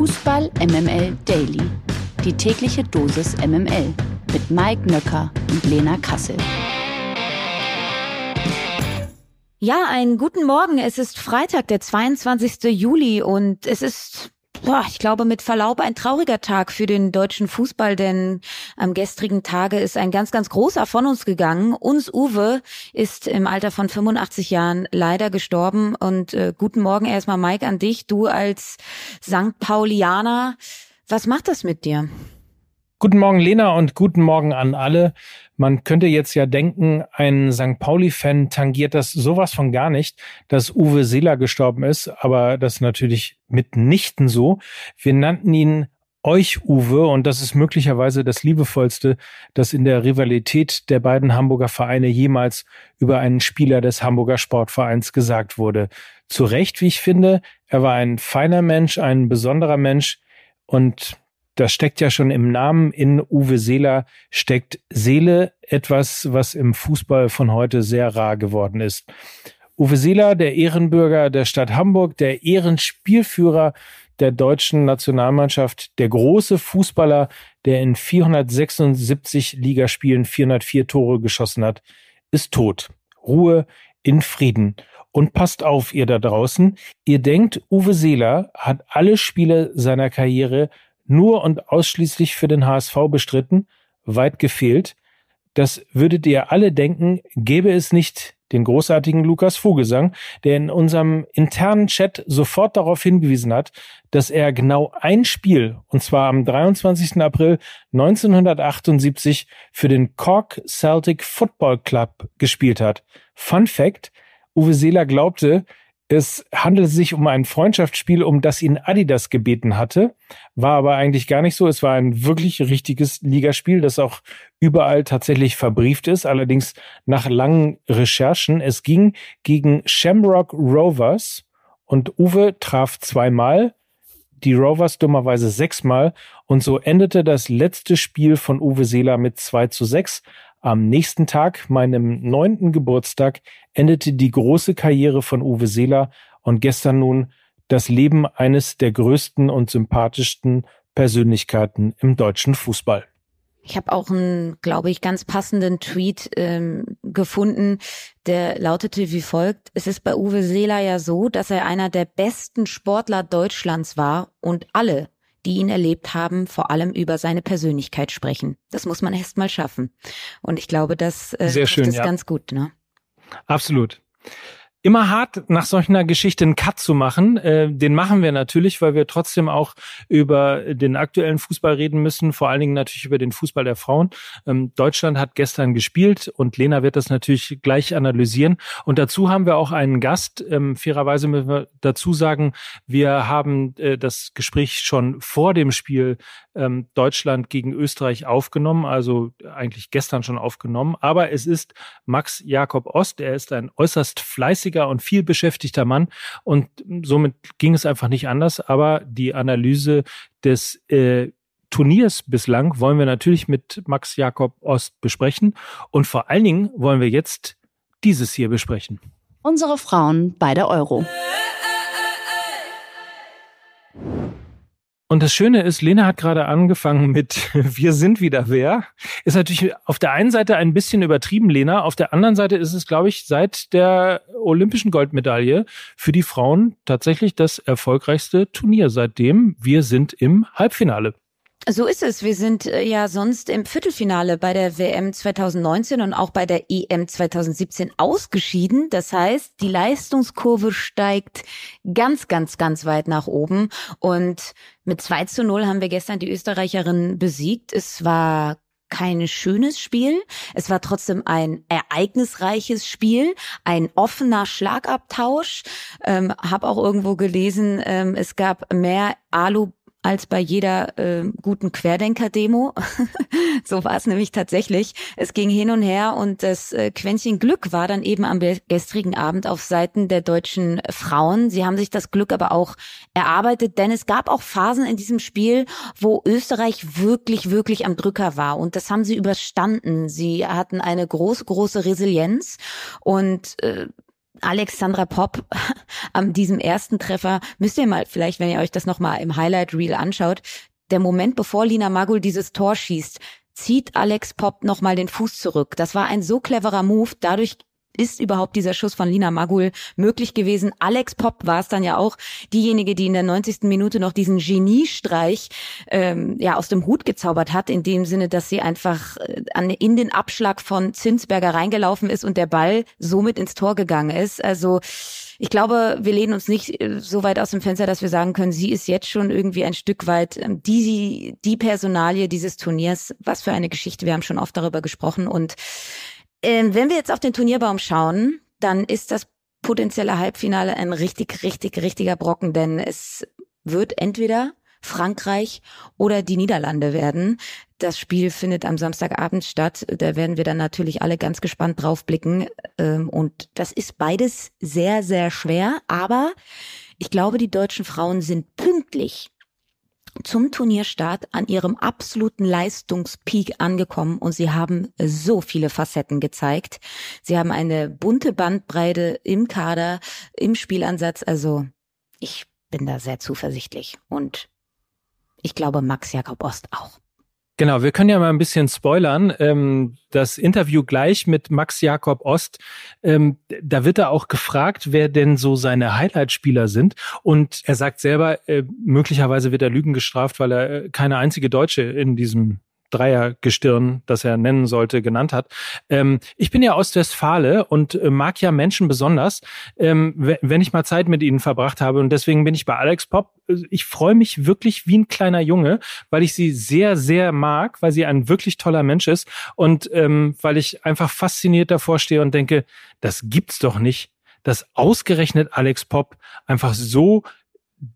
Fußball MML Daily. Die tägliche Dosis MML mit Mike Nöcker und Lena Kassel. Ja, einen guten Morgen. Es ist Freitag, der 22. Juli und es ist Boah, ich glaube mit Verlaub ein trauriger Tag für den deutschen Fußball, denn am gestrigen Tage ist ein ganz, ganz großer von uns gegangen. Uns Uwe ist im Alter von 85 Jahren leider gestorben. Und äh, guten Morgen erstmal, Mike, an dich. Du als St. Paulianer, was macht das mit dir? Guten Morgen, Lena, und guten Morgen an alle. Man könnte jetzt ja denken, ein St. Pauli-Fan tangiert das sowas von gar nicht, dass Uwe Seeler gestorben ist, aber das ist natürlich mitnichten so. Wir nannten ihn euch, Uwe, und das ist möglicherweise das liebevollste, das in der Rivalität der beiden Hamburger Vereine jemals über einen Spieler des Hamburger Sportvereins gesagt wurde. Zu Recht, wie ich finde, er war ein feiner Mensch, ein besonderer Mensch und das steckt ja schon im Namen in Uwe Seeler, steckt Seele, etwas, was im Fußball von heute sehr rar geworden ist. Uwe Seeler, der Ehrenbürger der Stadt Hamburg, der Ehrenspielführer der deutschen Nationalmannschaft, der große Fußballer, der in 476 Ligaspielen 404 Tore geschossen hat, ist tot. Ruhe in Frieden. Und passt auf, ihr da draußen. Ihr denkt, Uwe Seeler hat alle Spiele seiner Karriere nur und ausschließlich für den HSV bestritten, weit gefehlt. Das würdet ihr alle denken, gäbe es nicht den großartigen Lukas Vogelsang, der in unserem internen Chat sofort darauf hingewiesen hat, dass er genau ein Spiel, und zwar am 23. April 1978, für den Cork Celtic Football Club gespielt hat. Fun Fact, Uwe Seeler glaubte, es handelt sich um ein Freundschaftsspiel, um das ihn Adidas gebeten hatte, war aber eigentlich gar nicht so. Es war ein wirklich richtiges Ligaspiel, das auch überall tatsächlich verbrieft ist, allerdings nach langen Recherchen. Es ging gegen Shamrock Rovers und Uwe traf zweimal, die Rovers dummerweise sechsmal und so endete das letzte Spiel von Uwe Seeler mit 2 zu 6. Am nächsten Tag, meinem neunten Geburtstag, endete die große Karriere von Uwe Seeler und gestern nun das Leben eines der größten und sympathischsten Persönlichkeiten im deutschen Fußball. Ich habe auch einen, glaube ich, ganz passenden Tweet ähm, gefunden, der lautete wie folgt. Es ist bei Uwe Seeler ja so, dass er einer der besten Sportler Deutschlands war und alle die ihn erlebt haben, vor allem über seine Persönlichkeit sprechen. Das muss man erst mal schaffen. Und ich glaube, das äh, Sehr schön, ist ja. ganz gut. Ne? Absolut immer hart, nach solch einer Geschichte einen Cut zu machen. Äh, den machen wir natürlich, weil wir trotzdem auch über den aktuellen Fußball reden müssen, vor allen Dingen natürlich über den Fußball der Frauen. Ähm, Deutschland hat gestern gespielt und Lena wird das natürlich gleich analysieren. Und dazu haben wir auch einen Gast. Ähm, fairerweise müssen wir dazu sagen, wir haben äh, das Gespräch schon vor dem Spiel ähm, Deutschland gegen Österreich aufgenommen, also eigentlich gestern schon aufgenommen. Aber es ist Max Jakob Ost. Er ist ein äußerst fleißiger fleißiger und viel beschäftigter Mann und somit ging es einfach nicht anders. Aber die Analyse des äh, Turniers bislang wollen wir natürlich mit Max Jakob Ost besprechen und vor allen Dingen wollen wir jetzt dieses hier besprechen. Unsere Frauen bei der Euro. Und das Schöne ist, Lena hat gerade angefangen mit Wir sind wieder wer. Ist natürlich auf der einen Seite ein bisschen übertrieben, Lena. Auf der anderen Seite ist es, glaube ich, seit der olympischen Goldmedaille für die Frauen tatsächlich das erfolgreichste Turnier seitdem. Wir sind im Halbfinale. So ist es. Wir sind äh, ja sonst im Viertelfinale bei der WM 2019 und auch bei der EM 2017 ausgeschieden. Das heißt, die Leistungskurve steigt ganz, ganz, ganz weit nach oben. Und mit 2 zu 0 haben wir gestern die Österreicherin besiegt. Es war kein schönes Spiel. Es war trotzdem ein ereignisreiches Spiel, ein offener Schlagabtausch. Ähm, hab auch irgendwo gelesen, ähm, es gab mehr Alu als bei jeder äh, guten Querdenker-Demo. so war es nämlich tatsächlich. Es ging hin und her und das äh, Quäntchen Glück war dann eben am gestrigen Abend auf Seiten der deutschen Frauen. Sie haben sich das Glück aber auch erarbeitet, denn es gab auch Phasen in diesem Spiel, wo Österreich wirklich, wirklich am Drücker war und das haben sie überstanden. Sie hatten eine große, große Resilienz und äh, Alexandra Popp an diesem ersten Treffer, müsst ihr mal vielleicht, wenn ihr euch das nochmal im Highlight Reel anschaut, der Moment, bevor Lina Magul dieses Tor schießt, zieht Alex Popp nochmal den Fuß zurück. Das war ein so cleverer Move. Dadurch ist überhaupt dieser Schuss von Lina Magul möglich gewesen. Alex Popp war es dann ja auch diejenige, die in der 90. Minute noch diesen Geniestreich ähm, ja aus dem Hut gezaubert hat, in dem Sinne, dass sie einfach äh, an, in den Abschlag von Zinsberger reingelaufen ist und der Ball somit ins Tor gegangen ist. Also ich glaube, wir lehnen uns nicht äh, so weit aus dem Fenster, dass wir sagen können, sie ist jetzt schon irgendwie ein Stück weit ähm, die, die Personalie dieses Turniers. Was für eine Geschichte. Wir haben schon oft darüber gesprochen und ähm, wenn wir jetzt auf den Turnierbaum schauen, dann ist das potenzielle Halbfinale ein richtig, richtig, richtiger Brocken, denn es wird entweder Frankreich oder die Niederlande werden. Das Spiel findet am Samstagabend statt. Da werden wir dann natürlich alle ganz gespannt drauf blicken. Ähm, und das ist beides sehr, sehr schwer. Aber ich glaube, die deutschen Frauen sind pünktlich zum Turnierstart an ihrem absoluten Leistungspeak angekommen und sie haben so viele Facetten gezeigt. Sie haben eine bunte Bandbreite im Kader, im Spielansatz. Also ich bin da sehr zuversichtlich und ich glaube Max Jakob Ost auch. Genau, wir können ja mal ein bisschen spoilern. Ähm, das Interview gleich mit Max Jakob Ost, ähm, da wird er auch gefragt, wer denn so seine Highlight-Spieler sind. Und er sagt selber, äh, möglicherweise wird er Lügen gestraft, weil er äh, keine einzige Deutsche in diesem Dreiergestirn, das er nennen sollte, genannt hat. Ähm, ich bin ja aus Westfale und äh, mag ja Menschen besonders, ähm, wenn ich mal Zeit mit ihnen verbracht habe. Und deswegen bin ich bei Alex Pop. Ich freue mich wirklich wie ein kleiner Junge, weil ich sie sehr, sehr mag, weil sie ein wirklich toller Mensch ist und ähm, weil ich einfach fasziniert davor stehe und denke, das gibt's doch nicht, dass ausgerechnet Alex Pop einfach so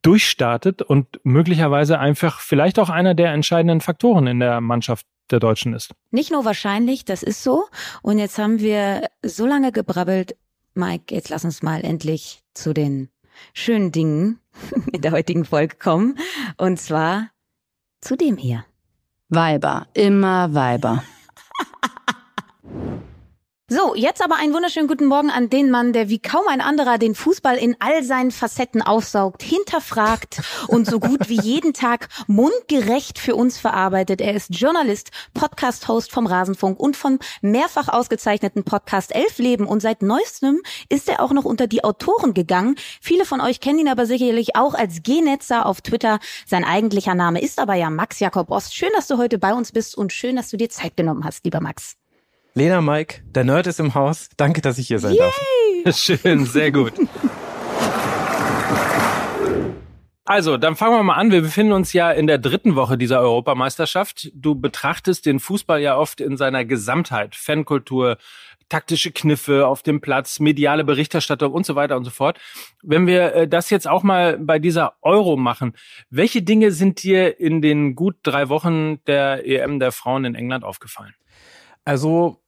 durchstartet und möglicherweise einfach vielleicht auch einer der entscheidenden Faktoren in der Mannschaft der Deutschen ist. Nicht nur wahrscheinlich, das ist so. Und jetzt haben wir so lange gebrabbelt. Mike, jetzt lass uns mal endlich zu den schönen Dingen in der heutigen Folge kommen. Und zwar zu dem hier. Weiber, immer Weiber. So, jetzt aber einen wunderschönen guten Morgen an den Mann, der wie kaum ein anderer den Fußball in all seinen Facetten aufsaugt, hinterfragt und so gut wie jeden Tag mundgerecht für uns verarbeitet. Er ist Journalist, Podcast-Host vom Rasenfunk und vom mehrfach ausgezeichneten Podcast Elf Leben und seit neuestem ist er auch noch unter die Autoren gegangen. Viele von euch kennen ihn aber sicherlich auch als G-Netzer auf Twitter. Sein eigentlicher Name ist aber ja Max Jakob Ost. Schön, dass du heute bei uns bist und schön, dass du dir Zeit genommen hast, lieber Max. Lena, Mike, der Nerd ist im Haus. Danke, dass ich hier sein Yay! darf. Schön, sehr gut. Also, dann fangen wir mal an. Wir befinden uns ja in der dritten Woche dieser Europameisterschaft. Du betrachtest den Fußball ja oft in seiner Gesamtheit. Fankultur, taktische Kniffe auf dem Platz, mediale Berichterstattung und so weiter und so fort. Wenn wir äh, das jetzt auch mal bei dieser Euro machen, welche Dinge sind dir in den gut drei Wochen der EM der Frauen in England aufgefallen? Also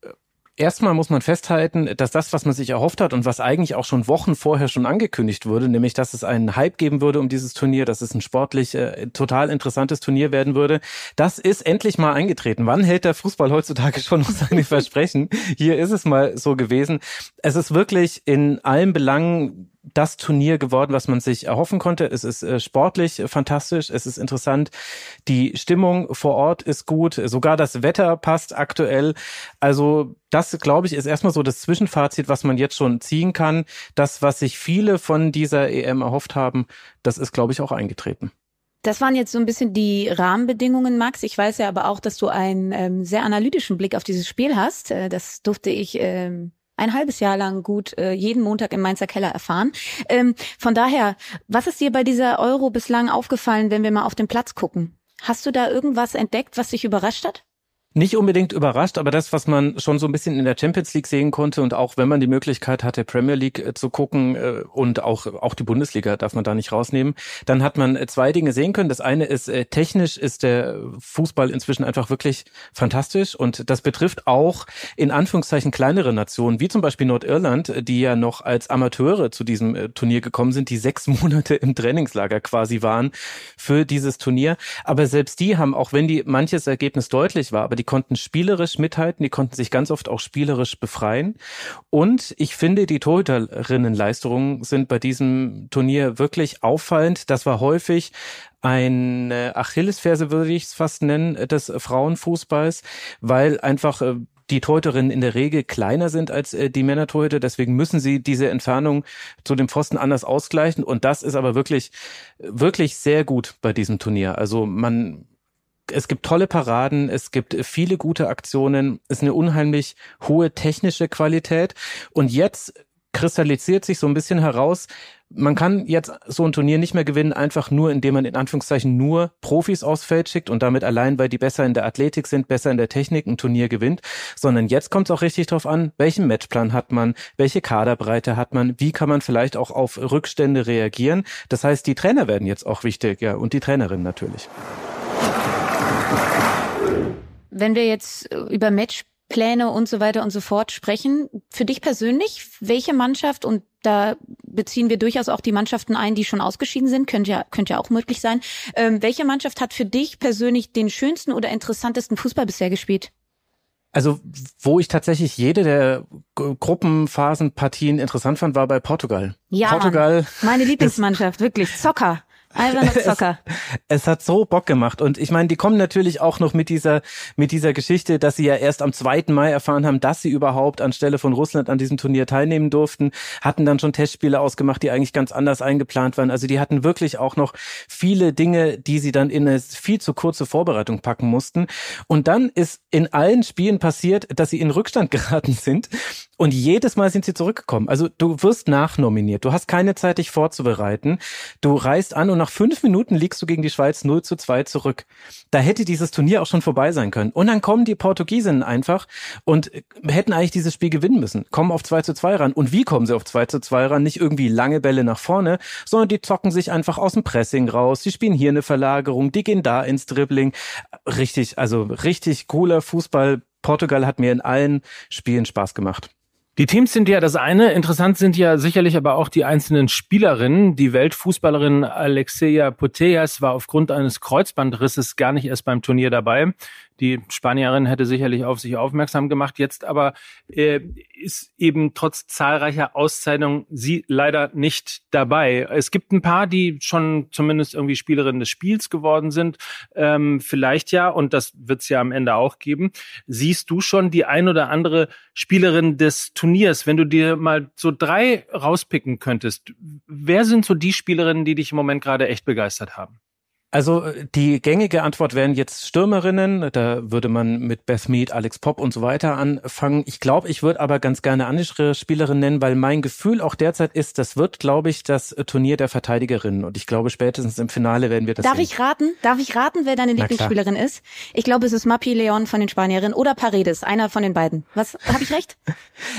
Erstmal muss man festhalten, dass das, was man sich erhofft hat und was eigentlich auch schon Wochen vorher schon angekündigt wurde, nämlich dass es einen Hype geben würde um dieses Turnier, dass es ein sportlich äh, total interessantes Turnier werden würde, das ist endlich mal eingetreten. Wann hält der Fußball heutzutage schon noch seine Versprechen? Hier ist es mal so gewesen. Es ist wirklich in allen Belangen das Turnier geworden, was man sich erhoffen konnte. Es ist äh, sportlich fantastisch, es ist interessant. Die Stimmung vor Ort ist gut, sogar das Wetter passt aktuell. Also das, glaube ich, ist erstmal so das Zwischenfazit, was man jetzt schon ziehen kann. Das, was sich viele von dieser EM erhofft haben, das ist, glaube ich, auch eingetreten. Das waren jetzt so ein bisschen die Rahmenbedingungen, Max. Ich weiß ja aber auch, dass du einen ähm, sehr analytischen Blick auf dieses Spiel hast. Äh, das durfte ich ähm, ein halbes Jahr lang gut äh, jeden Montag im Mainzer Keller erfahren. Ähm, von daher, was ist dir bei dieser Euro bislang aufgefallen, wenn wir mal auf den Platz gucken? Hast du da irgendwas entdeckt, was dich überrascht hat? Nicht unbedingt überrascht, aber das, was man schon so ein bisschen in der Champions League sehen konnte und auch wenn man die Möglichkeit hatte, Premier League äh, zu gucken äh, und auch, auch die Bundesliga darf man da nicht rausnehmen, dann hat man äh, zwei Dinge sehen können. Das eine ist, technisch ist der Fußball inzwischen einfach wirklich fantastisch und das betrifft auch in Anführungszeichen kleinere Nationen, wie zum Beispiel Nordirland, die ja noch als Amateure zu diesem Turnier gekommen sind, die sechs Monate im Trainingslager quasi waren für dieses Turnier. Aber selbst die haben, auch wenn die manches Ergebnis deutlich war, aber die konnten spielerisch mithalten, die konnten sich ganz oft auch spielerisch befreien. Und ich finde, die Torhüterinnenleistungen sind bei diesem Turnier wirklich auffallend. Das war häufig eine Achillesferse, würde ich es fast nennen, des Frauenfußballs, weil einfach äh, die Torhüterinnen in der Regel kleiner sind als äh, die Männertorhüter. Deswegen müssen sie diese Entfernung zu dem Pfosten anders ausgleichen. Und das ist aber wirklich, wirklich sehr gut bei diesem Turnier. Also man, es gibt tolle Paraden, es gibt viele gute Aktionen, es ist eine unheimlich hohe technische Qualität. Und jetzt kristallisiert sich so ein bisschen heraus, man kann jetzt so ein Turnier nicht mehr gewinnen, einfach nur, indem man in Anführungszeichen nur Profis aufs Feld schickt und damit allein, weil die besser in der Athletik sind, besser in der Technik ein Turnier gewinnt, sondern jetzt kommt es auch richtig drauf an, welchen Matchplan hat man, welche Kaderbreite hat man, wie kann man vielleicht auch auf Rückstände reagieren. Das heißt, die Trainer werden jetzt auch wichtig, ja, und die Trainerin natürlich. Wenn wir jetzt über Match Pläne und so weiter und so fort sprechen. Für dich persönlich, welche Mannschaft, und da beziehen wir durchaus auch die Mannschaften ein, die schon ausgeschieden sind, könnte ja, könnte ja auch möglich sein. Ähm, welche Mannschaft hat für dich persönlich den schönsten oder interessantesten Fußball bisher gespielt? Also, wo ich tatsächlich jede der Gruppenphasenpartien interessant fand, war bei Portugal. Ja, Portugal. Meine Lieblingsmannschaft, wirklich. Zocker. Nur Zocker. Es, es, hat so Bock gemacht. Und ich meine, die kommen natürlich auch noch mit dieser, mit dieser Geschichte, dass sie ja erst am 2. Mai erfahren haben, dass sie überhaupt anstelle von Russland an diesem Turnier teilnehmen durften, hatten dann schon Testspiele ausgemacht, die eigentlich ganz anders eingeplant waren. Also die hatten wirklich auch noch viele Dinge, die sie dann in eine viel zu kurze Vorbereitung packen mussten. Und dann ist in allen Spielen passiert, dass sie in Rückstand geraten sind. Und jedes Mal sind sie zurückgekommen. Also du wirst nachnominiert. Du hast keine Zeit, dich vorzubereiten. Du reist an und nach fünf Minuten liegst du gegen die Schweiz 0 zu 2 zurück. Da hätte dieses Turnier auch schon vorbei sein können. Und dann kommen die Portugiesinnen einfach und hätten eigentlich dieses Spiel gewinnen müssen. Kommen auf 2 zu 2 ran. Und wie kommen sie auf 2 zu 2 ran? Nicht irgendwie lange Bälle nach vorne, sondern die zocken sich einfach aus dem Pressing raus. Die spielen hier eine Verlagerung, die gehen da ins Dribbling. Richtig, also richtig cooler Fußball. Portugal hat mir in allen Spielen Spaß gemacht. Die Teams sind ja das eine. Interessant sind ja sicherlich aber auch die einzelnen Spielerinnen. Die Weltfußballerin Alexeia Putellas war aufgrund eines Kreuzbandrisses gar nicht erst beim Turnier dabei. Die Spanierin hätte sicherlich auf sich aufmerksam gemacht. Jetzt aber äh, ist eben trotz zahlreicher Auszeichnungen sie leider nicht dabei. Es gibt ein paar, die schon zumindest irgendwie Spielerin des Spiels geworden sind. Ähm, vielleicht ja, und das wird es ja am Ende auch geben. Siehst du schon die ein oder andere Spielerin des Turniers, wenn du dir mal so drei rauspicken könntest? Wer sind so die Spielerinnen, die dich im Moment gerade echt begeistert haben? Also äh, die gängige Antwort wären jetzt Stürmerinnen. Da würde man mit Beth Mead, Alex Pop und so weiter anfangen. Ich glaube, ich würde aber ganz gerne andere Spielerinnen nennen, weil mein Gefühl auch derzeit ist, das wird, glaube ich, das Turnier der Verteidigerinnen. Und ich glaube, spätestens im Finale werden wir das Darf sehen. ich raten? Darf ich raten, wer deine Lieblingsspielerin ist? Ich glaube, es ist Mapi Leon von den Spanierinnen oder Paredes, einer von den beiden. Was, habe ich recht?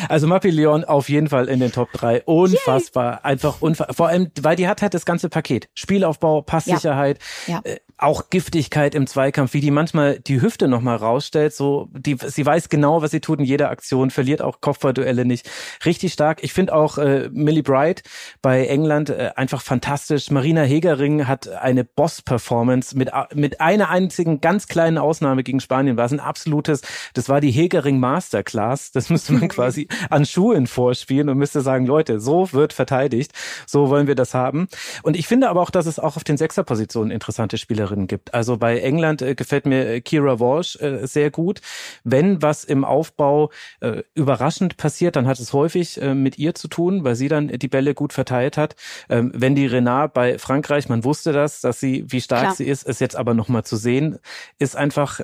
Also Mapi Leon auf jeden Fall in den Top 3. Unfassbar. Yay. Einfach unfassbar. Vor allem, weil die hat halt das ganze Paket. Spielaufbau, Passsicherheit. Ja ja. Uh, Äh, auch Giftigkeit im Zweikampf, wie die manchmal die Hüfte nochmal rausstellt, so, die, sie weiß genau, was sie tut in jeder Aktion, verliert auch Kopfballduelle nicht. Richtig stark. Ich finde auch äh, Millie Bright bei England äh, einfach fantastisch. Marina Hegering hat eine Boss-Performance mit, mit einer einzigen ganz kleinen Ausnahme gegen Spanien. War es ein absolutes, das war die Hegering Masterclass. Das müsste man quasi an Schulen vorspielen und müsste sagen, Leute, so wird verteidigt. So wollen wir das haben. Und ich finde aber auch, dass es auch auf den Sechserpositionen interessante Spieler Spielerinnen gibt. Also bei England äh, gefällt mir äh, Kira Walsh äh, sehr gut. Wenn was im Aufbau äh, überraschend passiert, dann hat es häufig äh, mit ihr zu tun, weil sie dann die Bälle gut verteilt hat. Ähm, wenn die Renard bei Frankreich, man wusste das, dass sie, wie stark Klar. sie ist, ist jetzt aber nochmal zu sehen, ist einfach,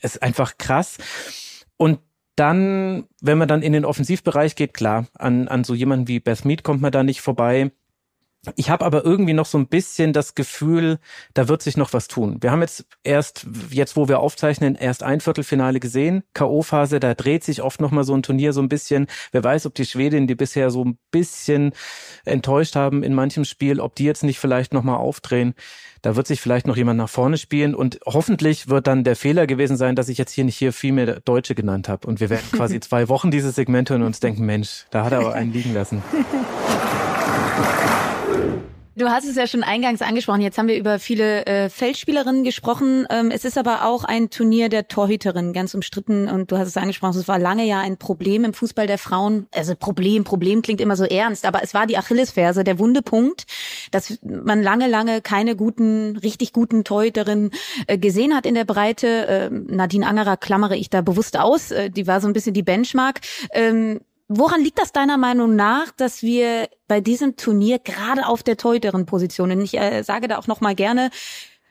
ist einfach krass. Und dann, wenn man dann in den Offensivbereich geht, klar, an, an so jemanden wie Beth Mead kommt man da nicht vorbei. Ich habe aber irgendwie noch so ein bisschen das Gefühl, da wird sich noch was tun. Wir haben jetzt erst, jetzt wo wir aufzeichnen, erst ein Viertelfinale gesehen. K.O.-Phase, da dreht sich oft noch mal so ein Turnier so ein bisschen. Wer weiß, ob die Schwedinnen, die bisher so ein bisschen enttäuscht haben in manchem Spiel, ob die jetzt nicht vielleicht noch mal aufdrehen. Da wird sich vielleicht noch jemand nach vorne spielen und hoffentlich wird dann der Fehler gewesen sein, dass ich jetzt hier nicht hier viel mehr Deutsche genannt habe. Und wir werden quasi zwei Wochen dieses Segment hören und uns denken, Mensch, da hat er aber einen liegen lassen. Du hast es ja schon eingangs angesprochen. Jetzt haben wir über viele äh, Feldspielerinnen gesprochen. Ähm, es ist aber auch ein Turnier der Torhüterinnen, ganz umstritten. Und du hast es angesprochen, es war lange ja ein Problem im Fußball der Frauen. Also Problem, Problem klingt immer so ernst, aber es war die Achillesferse, der Wundepunkt, dass man lange, lange keine guten, richtig guten Torhüterinnen äh, gesehen hat in der Breite. Äh, Nadine Angerer klammere ich da bewusst aus. Äh, die war so ein bisschen die Benchmark. Ähm, Woran liegt das deiner Meinung nach, dass wir bei diesem Turnier gerade auf der Torhüterin-Position, und ich äh, sage da auch noch mal gerne,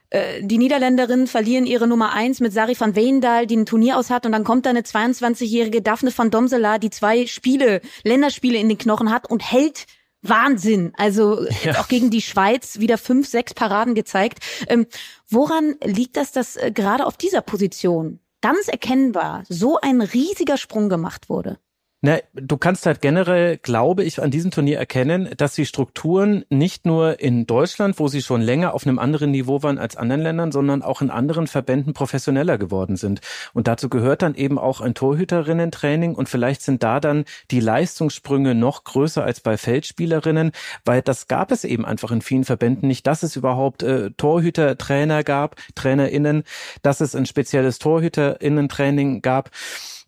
äh, die Niederländerinnen verlieren ihre Nummer eins mit Sari van Weendal, die ein Turnier aus hat, und dann kommt da eine 22-jährige Daphne van Domsela, die zwei Spiele, Länderspiele in den Knochen hat und hält Wahnsinn. Also ja. auch gegen die Schweiz wieder fünf, sechs Paraden gezeigt. Ähm, woran liegt das, dass äh, gerade auf dieser Position ganz erkennbar so ein riesiger Sprung gemacht wurde? Na, du kannst halt generell, glaube ich, an diesem Turnier erkennen, dass die Strukturen nicht nur in Deutschland, wo sie schon länger auf einem anderen Niveau waren als anderen Ländern, sondern auch in anderen Verbänden professioneller geworden sind. Und dazu gehört dann eben auch ein Torhüterinnen-Training und vielleicht sind da dann die Leistungssprünge noch größer als bei Feldspielerinnen, weil das gab es eben einfach in vielen Verbänden nicht, dass es überhaupt äh, Torhütertrainer gab, TrainerInnen, dass es ein spezielles Torhüterinnen-Training gab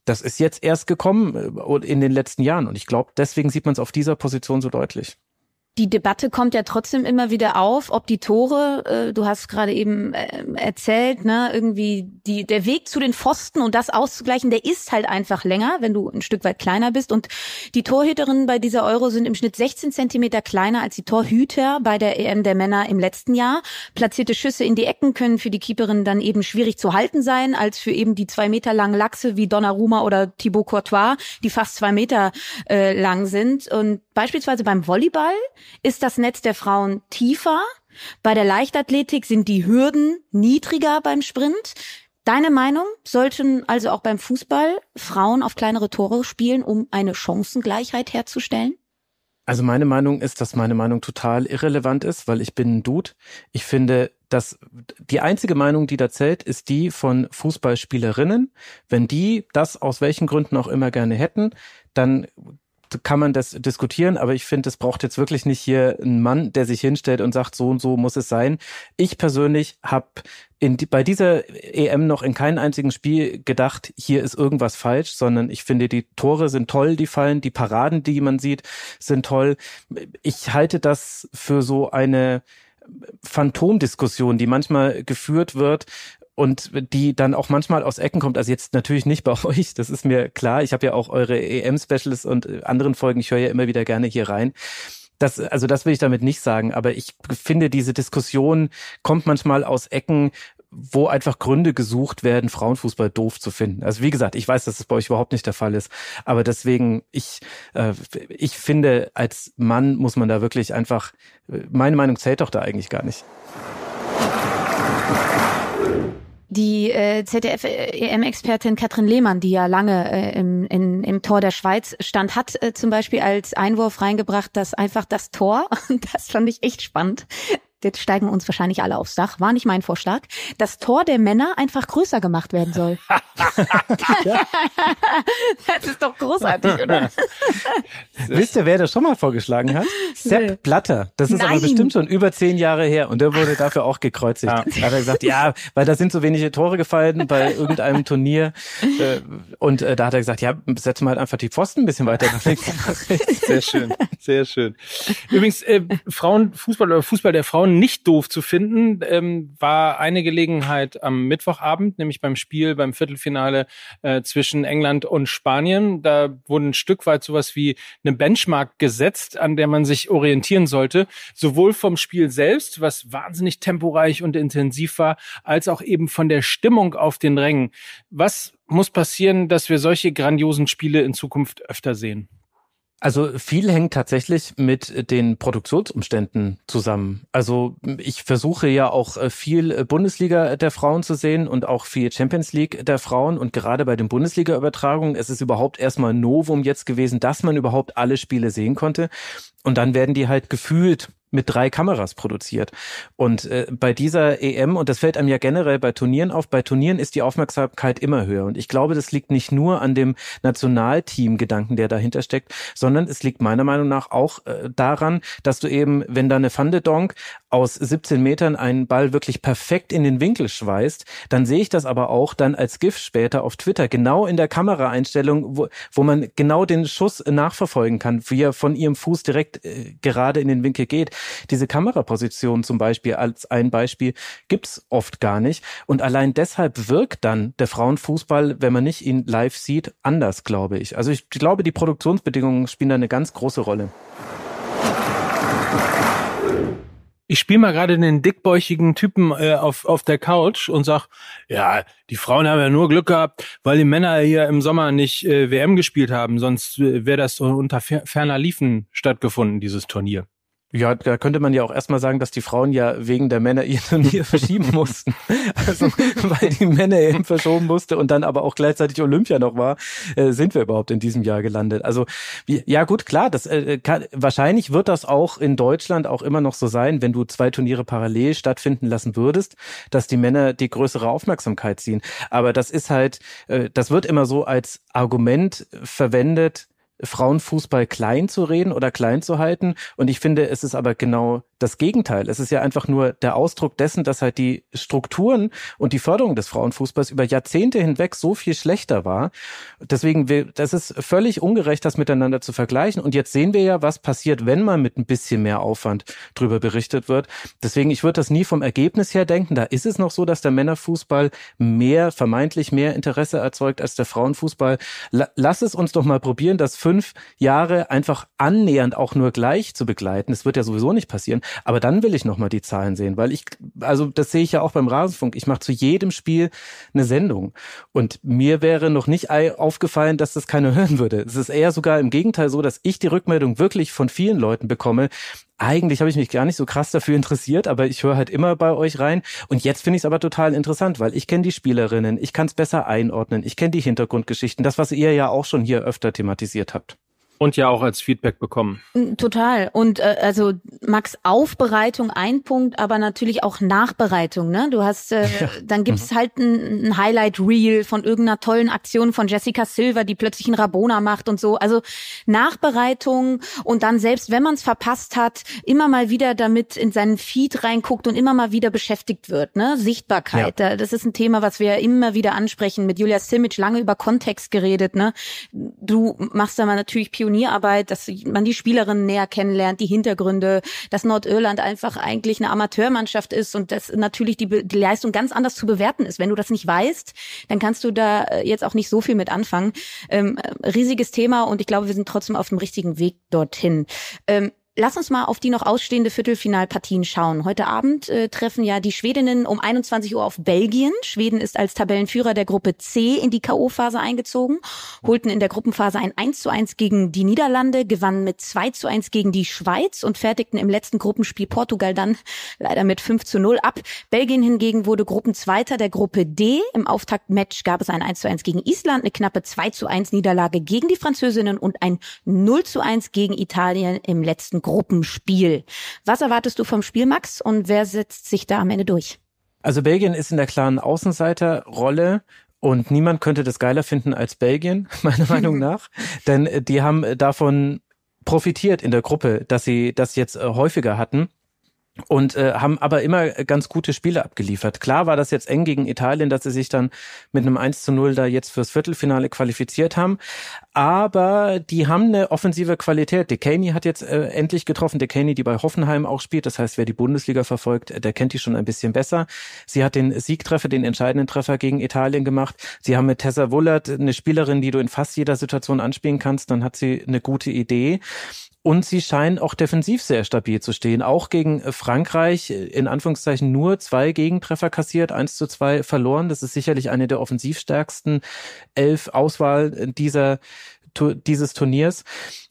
das ist jetzt erst gekommen äh, in den letzten Jahren. Und ich glaube, deswegen sieht man es auf dieser Position so deutlich die Debatte kommt ja trotzdem immer wieder auf, ob die Tore, äh, du hast gerade eben äh, erzählt, ne, irgendwie die, der Weg zu den Pfosten und das auszugleichen, der ist halt einfach länger, wenn du ein Stück weit kleiner bist. Und die Torhüterinnen bei dieser Euro sind im Schnitt 16 Zentimeter kleiner als die Torhüter bei der EM der Männer im letzten Jahr. Platzierte Schüsse in die Ecken können für die Keeperinnen dann eben schwierig zu halten sein, als für eben die zwei Meter langen Lachse wie Donnarumma oder Thibaut Courtois, die fast zwei Meter äh, lang sind. Und beispielsweise beim Volleyball ist das Netz der Frauen tiefer. Bei der Leichtathletik sind die Hürden niedriger beim Sprint. Deine Meinung, sollten also auch beim Fußball Frauen auf kleinere Tore spielen, um eine Chancengleichheit herzustellen? Also meine Meinung ist, dass meine Meinung total irrelevant ist, weil ich bin ein Dude. Ich finde, dass die einzige Meinung, die da zählt, ist die von Fußballspielerinnen. Wenn die das aus welchen Gründen auch immer gerne hätten, dann kann man das diskutieren, aber ich finde, es braucht jetzt wirklich nicht hier einen Mann, der sich hinstellt und sagt, so und so muss es sein. Ich persönlich habe in die, bei dieser EM noch in keinem einzigen Spiel gedacht, hier ist irgendwas falsch, sondern ich finde, die Tore sind toll, die fallen, die Paraden, die man sieht, sind toll. Ich halte das für so eine Phantomdiskussion, die manchmal geführt wird, und die dann auch manchmal aus Ecken kommt. Also jetzt natürlich nicht bei euch, das ist mir klar. Ich habe ja auch eure EM-Specials und äh, anderen Folgen, ich höre ja immer wieder gerne hier rein. Das, also das will ich damit nicht sagen, aber ich finde, diese Diskussion kommt manchmal aus Ecken, wo einfach Gründe gesucht werden, Frauenfußball doof zu finden. Also wie gesagt, ich weiß, dass das bei euch überhaupt nicht der Fall ist, aber deswegen, ich, äh, ich finde, als Mann muss man da wirklich einfach, äh, meine Meinung zählt doch da eigentlich gar nicht. Die äh, ZDF-EM-Expertin Katrin Lehmann, die ja lange äh, im, in, im Tor der Schweiz stand, hat äh, zum Beispiel als Einwurf reingebracht, dass einfach das Tor, das fand ich echt spannend, jetzt steigen uns wahrscheinlich alle aufs Dach, war nicht mein Vorschlag, das Tor der Männer einfach größer gemacht werden soll. das ist doch großartig, oder? Wisst ihr, wer das schon mal vorgeschlagen hat? Sepp Blatter. Das ist Nein. aber bestimmt schon über zehn Jahre her und der wurde dafür auch gekreuzigt. Ja. Da hat er gesagt, ja, weil da sind so wenige Tore gefallen bei irgendeinem Turnier äh, und äh, da hat er gesagt, ja, setzen wir halt einfach die Pfosten ein bisschen weiter. Sehr schön, sehr schön. Übrigens, äh, Frauenfußball oder Fußball der Frauen nicht doof zu finden, ähm, war eine Gelegenheit am Mittwochabend, nämlich beim Spiel, beim Viertelfinale äh, zwischen England und Spanien. Da wurde ein Stück weit sowas wie eine Benchmark gesetzt, an der man sich orientieren sollte, sowohl vom Spiel selbst, was wahnsinnig temporeich und intensiv war, als auch eben von der Stimmung auf den Rängen. Was muss passieren, dass wir solche grandiosen Spiele in Zukunft öfter sehen? Also viel hängt tatsächlich mit den Produktionsumständen zusammen. Also ich versuche ja auch äh, viel äh, Bundesliga der Frauen zu sehen und auch viel Champions League der Frauen. Und gerade bei den Bundesliga-Übertragungen ist es überhaupt erstmal Novum jetzt gewesen, dass man überhaupt alle Spiele sehen konnte. Und dann werden die halt gefühlt mit drei Kameras produziert. Und äh, bei dieser EM, und das fällt einem ja generell bei Turnieren auf, bei Turnieren ist die Aufmerksamkeit immer höher. Und ich glaube, das liegt nicht nur an dem Nationalteam-Gedanken, der dahinter steckt, sondern es liegt meiner Meinung nach auch äh, daran, dass du eben, wenn da eine Fandedonk aus 17 Metern einen Ball wirklich perfekt in den Winkel schweißt, dann sehe ich das aber auch dann als GIF später auf Twitter, genau in der Kameraeinstellung, wo, wo man genau den Schuss nachverfolgen kann, wie er von ihrem Fuß direkt äh, gerade in den Winkel geht. Diese Kameraposition zum Beispiel als ein Beispiel gibt's oft gar nicht. Und allein deshalb wirkt dann der Frauenfußball, wenn man nicht ihn live sieht, anders, glaube ich. Also ich glaube, die Produktionsbedingungen spielen da eine ganz große Rolle. Ich spiele mal gerade den dickbäuchigen Typen äh, auf, auf der Couch und sag, ja, die Frauen haben ja nur Glück gehabt, weil die Männer hier im Sommer nicht äh, WM gespielt haben, sonst äh, wäre das unter ferner Liefen stattgefunden, dieses Turnier. Ja, da könnte man ja auch erstmal sagen, dass die Frauen ja wegen der Männer ihr Turnier verschieben mussten. Also, weil die Männer eben verschoben musste und dann aber auch gleichzeitig Olympia noch war, äh, sind wir überhaupt in diesem Jahr gelandet. Also, ja gut, klar, das äh, kann, wahrscheinlich wird das auch in Deutschland auch immer noch so sein, wenn du zwei Turniere parallel stattfinden lassen würdest, dass die Männer die größere Aufmerksamkeit ziehen. Aber das ist halt, äh, das wird immer so als Argument verwendet, Frauenfußball klein zu reden oder klein zu halten. Und ich finde, es ist aber genau das Gegenteil. Es ist ja einfach nur der Ausdruck dessen, dass halt die Strukturen und die Förderung des Frauenfußballs über Jahrzehnte hinweg so viel schlechter war. Deswegen, das ist völlig ungerecht, das miteinander zu vergleichen. Und jetzt sehen wir ja, was passiert, wenn man mit ein bisschen mehr Aufwand drüber berichtet wird. Deswegen, ich würde das nie vom Ergebnis her denken. Da ist es noch so, dass der Männerfußball mehr, vermeintlich mehr Interesse erzeugt als der Frauenfußball. Lass es uns doch mal probieren, das fünf Jahre einfach annähernd auch nur gleich zu begleiten. Das wird ja sowieso nicht passieren. Aber dann will ich nochmal die Zahlen sehen, weil ich, also das sehe ich ja auch beim Rasenfunk. Ich mache zu jedem Spiel eine Sendung. Und mir wäre noch nicht aufgefallen, dass das keiner hören würde. Es ist eher sogar im Gegenteil so, dass ich die Rückmeldung wirklich von vielen Leuten bekomme, eigentlich habe ich mich gar nicht so krass dafür interessiert, aber ich höre halt immer bei euch rein. Und jetzt finde ich es aber total interessant, weil ich kenne die Spielerinnen, ich kann es besser einordnen, ich kenne die Hintergrundgeschichten, das, was ihr ja auch schon hier öfter thematisiert habt. Und ja auch als Feedback bekommen. Mm, total. Und äh, also Max, Aufbereitung ein Punkt, aber natürlich auch Nachbereitung. Ne? Du hast, äh, ja. dann gibt's mhm. halt ein, ein Highlight-Reel von irgendeiner tollen Aktion von Jessica Silver, die plötzlich einen Rabona macht und so. Also Nachbereitung und dann selbst, wenn man es verpasst hat, immer mal wieder damit in seinen Feed reinguckt und immer mal wieder beschäftigt wird. Ne? Sichtbarkeit, ja. das ist ein Thema, was wir immer wieder ansprechen. Mit Julia Simic lange über Kontext geredet. Ne? Du machst da mal natürlich Pionier Pionierarbeit, dass man die Spielerinnen näher kennenlernt, die Hintergründe, dass Nordirland einfach eigentlich eine Amateurmannschaft ist und dass natürlich die, die Leistung ganz anders zu bewerten ist. Wenn du das nicht weißt, dann kannst du da äh, jetzt auch nicht so viel mit anfangen. Ähm, äh, riesiges Thema und ich glaube, wir sind trotzdem auf dem richtigen Weg dorthin. Ähm, Lass uns mal auf die noch ausstehende Viertelfinalpartien schauen. Heute Abend äh, treffen ja die Schwedinnen um 21 Uhr auf Belgien. Schweden ist als Tabellenführer der Gruppe C in die K.O.-Phase eingezogen, holten in der Gruppenphase ein 1 zu 1 gegen die Niederlande, gewannen mit 2 zu 1 gegen die Schweiz und fertigten im letzten Gruppenspiel Portugal dann leider mit 5 zu 0 ab. Belgien hingegen wurde Gruppenzweiter der Gruppe D. Im Auftaktmatch gab es ein 1 zu 1 gegen Island, eine knappe 2 zu 1 Niederlage gegen die Französinnen und ein 0 zu 1 gegen Italien im letzten Gruppenspiel. Was erwartest du vom Spiel, Max, und wer setzt sich da am Ende durch? Also Belgien ist in der klaren Außenseiterrolle und niemand könnte das geiler finden als Belgien, meiner Meinung nach. Denn die haben davon profitiert in der Gruppe, dass sie das jetzt äh, häufiger hatten und äh, haben aber immer ganz gute Spiele abgeliefert. Klar war das jetzt eng gegen Italien, dass sie sich dann mit einem 1 zu 0 da jetzt fürs Viertelfinale qualifiziert haben, aber die haben eine offensive Qualität. Dekaney hat jetzt äh, endlich getroffen, Dekaney, die bei Hoffenheim auch spielt, das heißt, wer die Bundesliga verfolgt, der kennt die schon ein bisschen besser. Sie hat den Siegtreffer, den entscheidenden Treffer gegen Italien gemacht. Sie haben mit Tessa Wullert eine Spielerin, die du in fast jeder Situation anspielen kannst, dann hat sie eine gute Idee. Und sie scheinen auch defensiv sehr stabil zu stehen. Auch gegen Frankreich in Anführungszeichen nur zwei Gegentreffer kassiert, eins zu zwei verloren. Das ist sicherlich eine der offensivstärksten elf Auswahl dieser, dieses Turniers.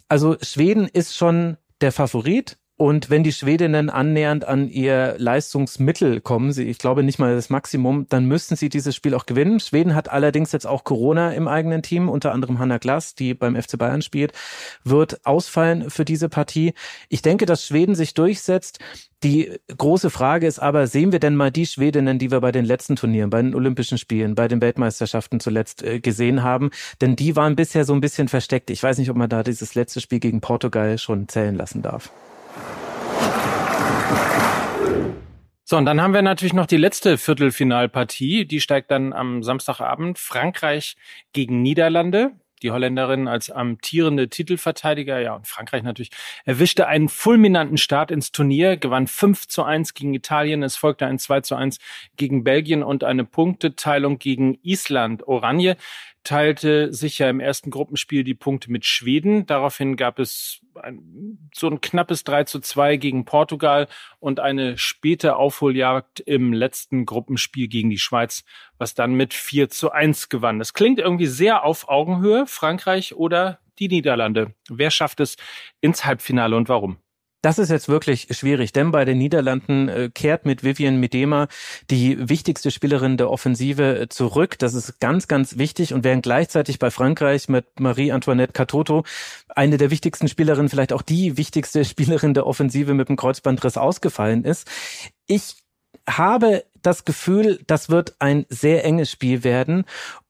Also Schweden ist schon der Favorit Und wenn die Schwedinnen annähernd an ihr Leistungsmittel kommen, ich glaube nicht mal das Maximum, dann müssten sie dieses Spiel auch gewinnen. Schweden hat allerdings jetzt auch Corona im eigenen Team, unter anderem Hanna Glass, die beim FC Bayern spielt, wird ausfallen für diese Partie. Ich denke, dass Schweden sich durchsetzt. Die große Frage ist aber, sehen wir denn mal die Schwedinnen, die wir bei den letzten Turnieren, bei den Olympischen Spielen, bei den Weltmeisterschaften zuletzt äh, gesehen haben? Denn die waren bisher so ein bisschen versteckt. Ich weiß nicht, ob man da dieses letzte Spiel gegen Portugal schon zählen lassen darf. So, und dann haben wir natürlich noch die letzte Viertelfinalpartie. Die steigt dann am Samstagabend. Frankreich gegen Niederlande. Die Holländerin als amtierende Titelverteidiger, ja, und Frankreich natürlich, erwischte einen fulminanten Start ins Turnier, gewann 5 zu 1 gegen Italien, es folgte ein 2 zu 1 gegen Belgien und eine Punkteteilung gegen Island. Oranje teilte sich ja im ersten Gruppenspiel die Punkte mit Schweden. Daraufhin gab es ein, so ein knappes 3 zu 2 gegen Portugal und eine späte Aufholjagd im letzten Gruppenspiel gegen die Schweiz, was dann mit 4 zu 1 gewann. Das klingt irgendwie sehr auf Augenhöhe, Frankreich oder die Niederlande. Wer schafft es ins Halbfinale und warum? Das ist jetzt wirklich schwierig, denn bei den Niederlanden äh, kehrt mit Vivian Midema die wichtigste Spielerin der Offensive äh, zurück. Das ist ganz, ganz wichtig. Und während gleichzeitig bei Frankreich mit Marie-Antoinette Catoto eine der wichtigsten Spielerinnen, vielleicht auch die wichtigste Spielerin der Offensive mit dem Kreuzbandriss ausgefallen ist. Ich habe das Gefühl, das wird ein sehr enges Spiel werden.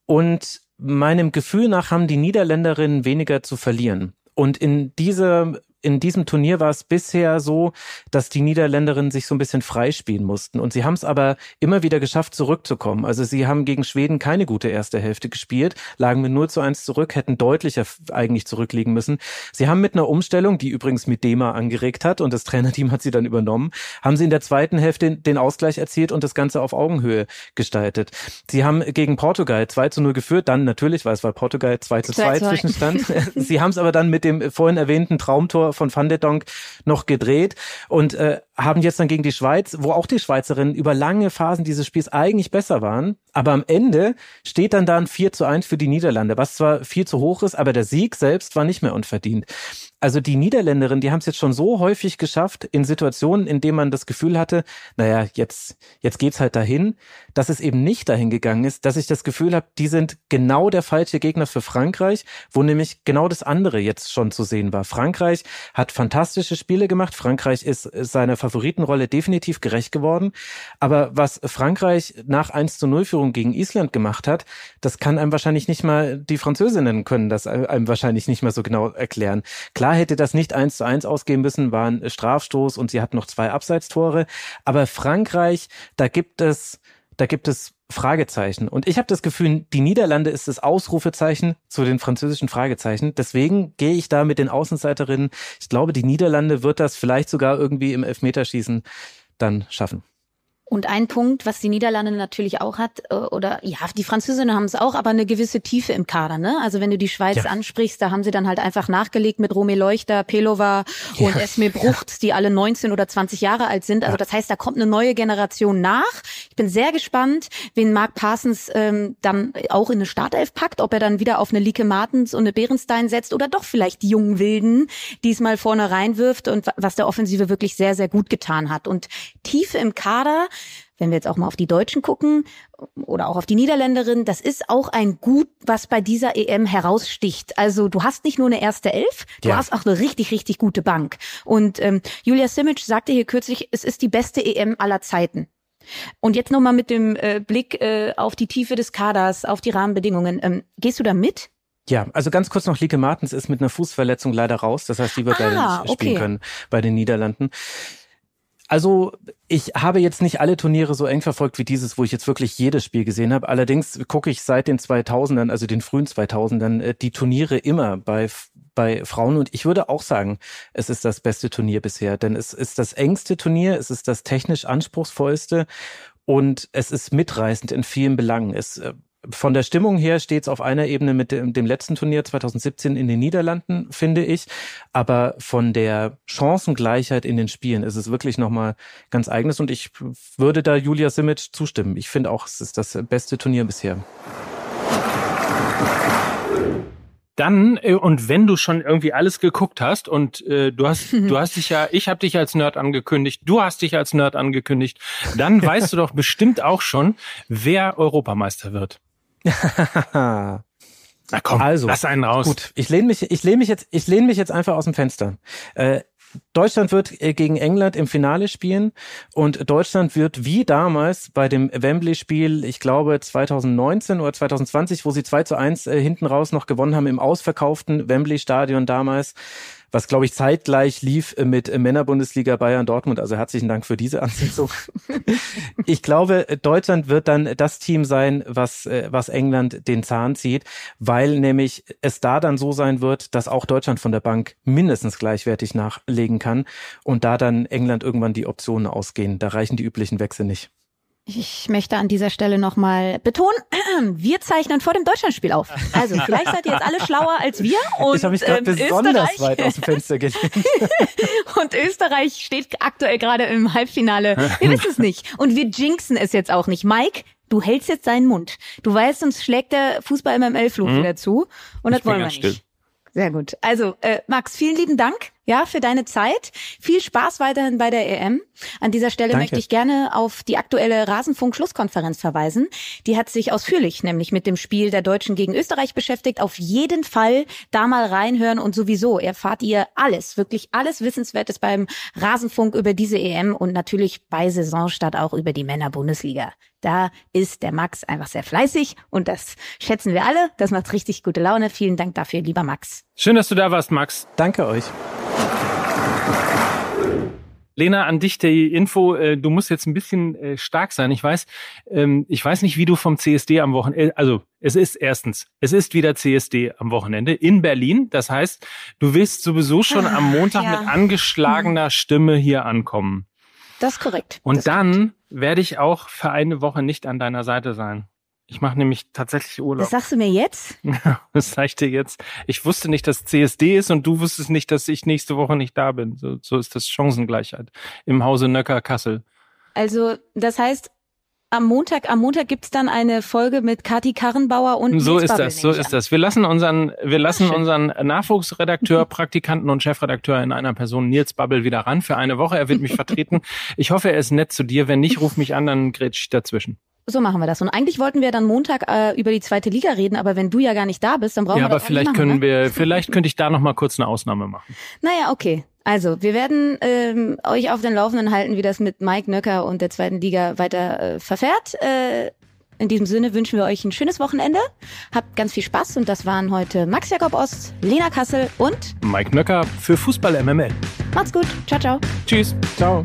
Und meinem Gefühl nach haben die Niederländerinnen weniger zu verlieren. Und in dieser in diesem Turnier war es bisher so, dass die Niederländerinnen sich so ein bisschen freispielen mussten. Und sie haben es aber immer wieder geschafft, zurückzukommen. Also sie haben gegen Schweden keine gute erste Hälfte gespielt, lagen mit 0 zu 1 zurück, hätten deutlicher eigentlich zurückliegen müssen. Sie haben mit einer Umstellung, die übrigens mit Dema angeregt hat und das Trainerteam hat sie dann übernommen, haben sie in der zweiten Hälfte den Ausgleich erzielt und das Ganze auf Augenhöhe gestaltet. Sie haben gegen Portugal 2 zu 0 geführt, dann natürlich, weil es war Portugal 2 zu 2 Zwischenstand. sie haben es aber dann mit dem vorhin erwähnten Traumtor von Van de Donk noch gedreht. Und äh, haben jetzt dann gegen die Schweiz, wo auch die Schweizerinnen über lange Phasen dieses Spiels eigentlich besser waren, aber am Ende steht dann da ein 4 zu 1 für die Niederlande, was zwar viel zu hoch ist, aber der Sieg selbst war nicht mehr unverdient. Also die Niederländerinnen, die haben es jetzt schon so häufig geschafft, in Situationen, in denen man das Gefühl hatte, naja, jetzt, jetzt geht's halt dahin, dass es eben nicht dahin gegangen ist, dass ich das Gefühl habe, die sind genau der falsche Gegner für Frankreich, wo nämlich genau das andere jetzt schon zu sehen war. Frankreich hat fantastische Spiele gemacht, Frankreich ist seiner Favoritenrolle definitiv gerecht geworden, aber was Frankreich nach 1 zu 0 Führung gegen Island gemacht hat, das kann einem wahrscheinlich nicht mal, die Französinnen können das einem wahrscheinlich nicht mehr so genau erklären. Klar hätte das nicht eins zu eins ausgehen müssen, war ein Strafstoß und sie hat noch zwei Abseitstore. Aber Frankreich, da gibt es, da gibt es Fragezeichen. Und ich habe das Gefühl, die Niederlande ist das Ausrufezeichen zu den französischen Fragezeichen. Deswegen gehe ich da mit den Außenseiterinnen. Ich glaube, die Niederlande wird das vielleicht sogar irgendwie im Elfmeterschießen dann schaffen. Und ein Punkt, was die Niederlande natürlich auch hat, äh, oder ja, die Französinnen haben es auch, aber eine gewisse Tiefe im Kader. Ne? Also wenn du die Schweiz ja. ansprichst, da haben sie dann halt einfach nachgelegt mit Romy Leuchter, Pelova und ja. Esme Bruchts, die alle 19 oder 20 Jahre alt sind. Also das heißt, da kommt eine neue Generation nach. Ich bin sehr gespannt, wen Mark Parsons ähm, dann auch in eine Startelf packt, ob er dann wieder auf eine Lieke Martens und eine Bärenstein setzt oder doch vielleicht die jungen Wilden diesmal vorne reinwirft und was der Offensive wirklich sehr, sehr gut getan hat. Und Tiefe im Kader, wenn wir jetzt auch mal auf die Deutschen gucken oder auch auf die Niederländerin, das ist auch ein Gut, was bei dieser EM heraussticht. Also du hast nicht nur eine erste Elf, du ja. hast auch eine richtig, richtig gute Bank. Und ähm, Julia Simic sagte hier kürzlich, es ist die beste EM aller Zeiten. Und jetzt nochmal mit dem äh, Blick äh, auf die Tiefe des Kaders, auf die Rahmenbedingungen. Ähm, gehst du da mit? Ja, also ganz kurz noch, Lieke Martens ist mit einer Fußverletzung leider raus. Das heißt, die wird ah, leider nicht spielen okay. können bei den Niederlanden. Also ich habe jetzt nicht alle Turniere so eng verfolgt wie dieses, wo ich jetzt wirklich jedes Spiel gesehen habe. Allerdings gucke ich seit den 2000ern, also den frühen 2000ern, äh, die Turniere immer bei bei Frauen und ich würde auch sagen, es ist das beste Turnier bisher, denn es ist das engste Turnier, es ist das technisch anspruchsvollste und es ist mitreißend in vielen Belangen. Es äh, von der Stimmung her steht es auf einer Ebene mit dem, dem, letzten Turnier 2017 in den Niederlanden, finde ich. Aber von der Chancengleichheit in den Spielen ist es wirklich nochmal ganz eigenes. Und ich würde da Julia Simic zustimmen. Ich finde auch, es ist das beste Turnier bisher. dann äh, und wenn du schon irgendwie alles geguckt hast und äh, du hast du hast dich ja ich habe dich als Nerd angekündigt, du hast dich als Nerd angekündigt, dann weißt du doch bestimmt auch schon, wer Europameister wird. Na komm, also, lass einen raus. Gut, ich lehne mich ich lehne mich jetzt ich lehne mich jetzt einfach aus dem Fenster. Äh, Deutschland wird äh, gegen England im Finale spielen und Deutschland wird wie damals bei dem Wembley-Spiel, ich glaube 2019 oder 2020, wo sie 2 zu 1 äh, hinten raus noch gewonnen haben im ausverkauften Wembley-Stadion damals, was glaube ich zeitgleich lief mit Männerbundesliga Bayern Dortmund. Also herzlichen Dank für diese Ansetzung. ich glaube, Deutschland wird dann das Team sein, was, äh, was England den Zahn zieht, weil nämlich es da dann so sein wird, dass auch Deutschland von der Bank mindestens gleichwertig nachlegen kann und da dann England irgendwann die Optionen ausgehen. Da reichen die üblichen Wechsel nicht. Ich möchte an dieser Stelle nochmal betonen, wir zeichnen vor dem Deutschlandspiel auf. Also vielleicht seid ihr jetzt alle schlauer als wir. Und, ich habe mich gerade ähm, besonders Österreich- weit aus dem Fenster gelehnt. Und Österreich steht aktuell gerade im Halbfinale. Wir wissen es nicht. Und wir jinxen es jetzt auch nicht. Mike, du hältst jetzt deinen Mund. Du weißt, uns schlägt der Fußball-MML-Fluch Mhm. wieder zu. Und das Ich bin wollen wir nicht. still. Sehr gut. Also, äh, Max, vielen lieben Dank ja, für deine Zeit. Viel Spaß weiterhin bei der EM. An dieser Stelle Danke. möchte ich gerne auf die aktuelle Rasenfunk-Schlusskonferenz verweisen. Die hat sich ausführlich nämlich mit dem Spiel der Deutschen gegen Österreich beschäftigt. Auf jeden Fall da mal reinhören und sowieso erfahrt ihr alles, wirklich alles Wissenswertes beim Rasenfunk über diese EM und natürlich bei Saisonstart auch über die Männer-Bundesliga. Da ist der Max einfach sehr fleißig und das schätzen wir alle. Das macht richtig gute Laune. Vielen Dank dafür, lieber Max. Schön, dass du da warst, Max. Danke euch. Lena, an dich die Info, äh, du musst jetzt ein bisschen äh, stark sein. Ich weiß, ähm, ich weiß nicht, wie du vom CSD am Wochenende, also es ist erstens, es ist wieder CSD am Wochenende in Berlin. Das heißt, du wirst sowieso schon am Montag ja. mit angeschlagener Stimme hier ankommen. Das ist korrekt. Und das dann werde ich auch für eine Woche nicht an deiner Seite sein. Ich mache nämlich tatsächlich Urlaub. Das sagst du mir jetzt? Das sag ich dir jetzt. Ich wusste nicht, dass CSD ist und du wusstest nicht, dass ich nächste Woche nicht da bin. So, so ist das Chancengleichheit im Hause Nöcker Kassel. Also, das heißt, am Montag, am Montag gibt's dann eine Folge mit Kati Karrenbauer und So ist das, so ist an. das. Wir lassen unseren, wir lassen schön. unseren Nachwuchsredakteur, Praktikanten und Chefredakteur in einer Person Nils Babbel wieder ran für eine Woche. Er wird mich vertreten. Ich hoffe, er ist nett zu dir. Wenn nicht, ruf mich an, dann grätsch ich dazwischen. So machen wir das. Und eigentlich wollten wir dann Montag äh, über die zweite Liga reden, aber wenn du ja gar nicht da bist, dann brauchen Ja, wir aber das auch vielleicht nicht machen, können ne? wir, vielleicht könnte ich da noch mal kurz eine Ausnahme machen. Naja, okay. Also, wir werden ähm, euch auf den Laufenden halten, wie das mit Mike Nöcker und der zweiten Liga weiter äh, verfährt. Äh, in diesem Sinne wünschen wir euch ein schönes Wochenende. Habt ganz viel Spaß und das waren heute Max Jakob Ost, Lena Kassel und Mike Nöcker für Fußball MML. macht's gut. Ciao, ciao. Tschüss. Ciao.